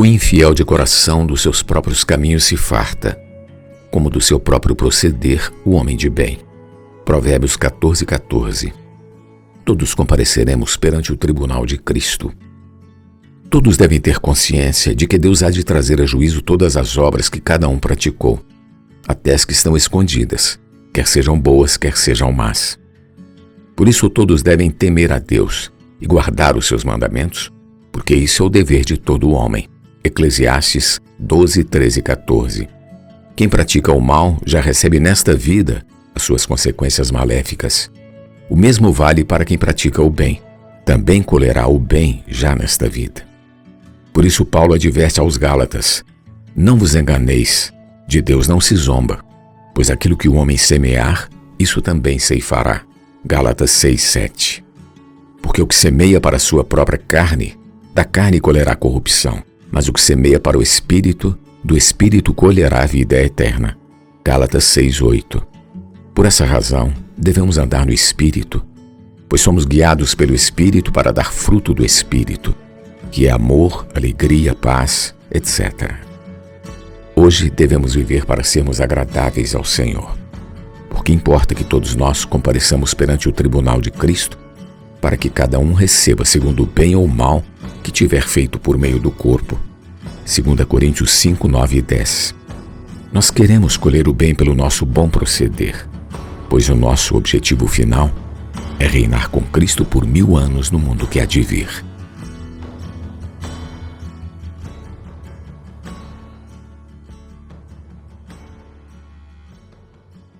O infiel de coração dos seus próprios caminhos se farta, como do seu próprio proceder o homem de bem. Provérbios 14, 14. Todos compareceremos perante o tribunal de Cristo. Todos devem ter consciência de que Deus há de trazer a juízo todas as obras que cada um praticou, até as que estão escondidas, quer sejam boas, quer sejam más. Por isso todos devem temer a Deus e guardar os seus mandamentos, porque isso é o dever de todo homem. Eclesiastes 12, 13 e 14. Quem pratica o mal já recebe nesta vida as suas consequências maléficas. O mesmo vale para quem pratica o bem. Também colherá o bem já nesta vida. Por isso, Paulo adverte aos Gálatas: Não vos enganeis, de Deus não se zomba, pois aquilo que o homem semear, isso também ceifará. Gálatas 6, 7. Porque o que semeia para a sua própria carne, da carne colherá corrupção, mas o que semeia para o espírito, do espírito colherá a vida eterna. Gálatas 6, 8. Por essa razão, devemos andar no espírito, pois somos guiados pelo espírito para dar fruto do espírito, que é amor, alegria, paz, etc. Hoje devemos viver para sermos agradáveis ao Senhor. Porque importa que todos nós compareçamos perante o tribunal de Cristo, para que cada um receba segundo o bem ou mal que tiver feito por meio do corpo. 2 Coríntios 5, 9 e 10. Nós queremos colher o bem pelo nosso bom proceder, pois o nosso objetivo final é reinar com Cristo por mil anos no mundo que há de vir.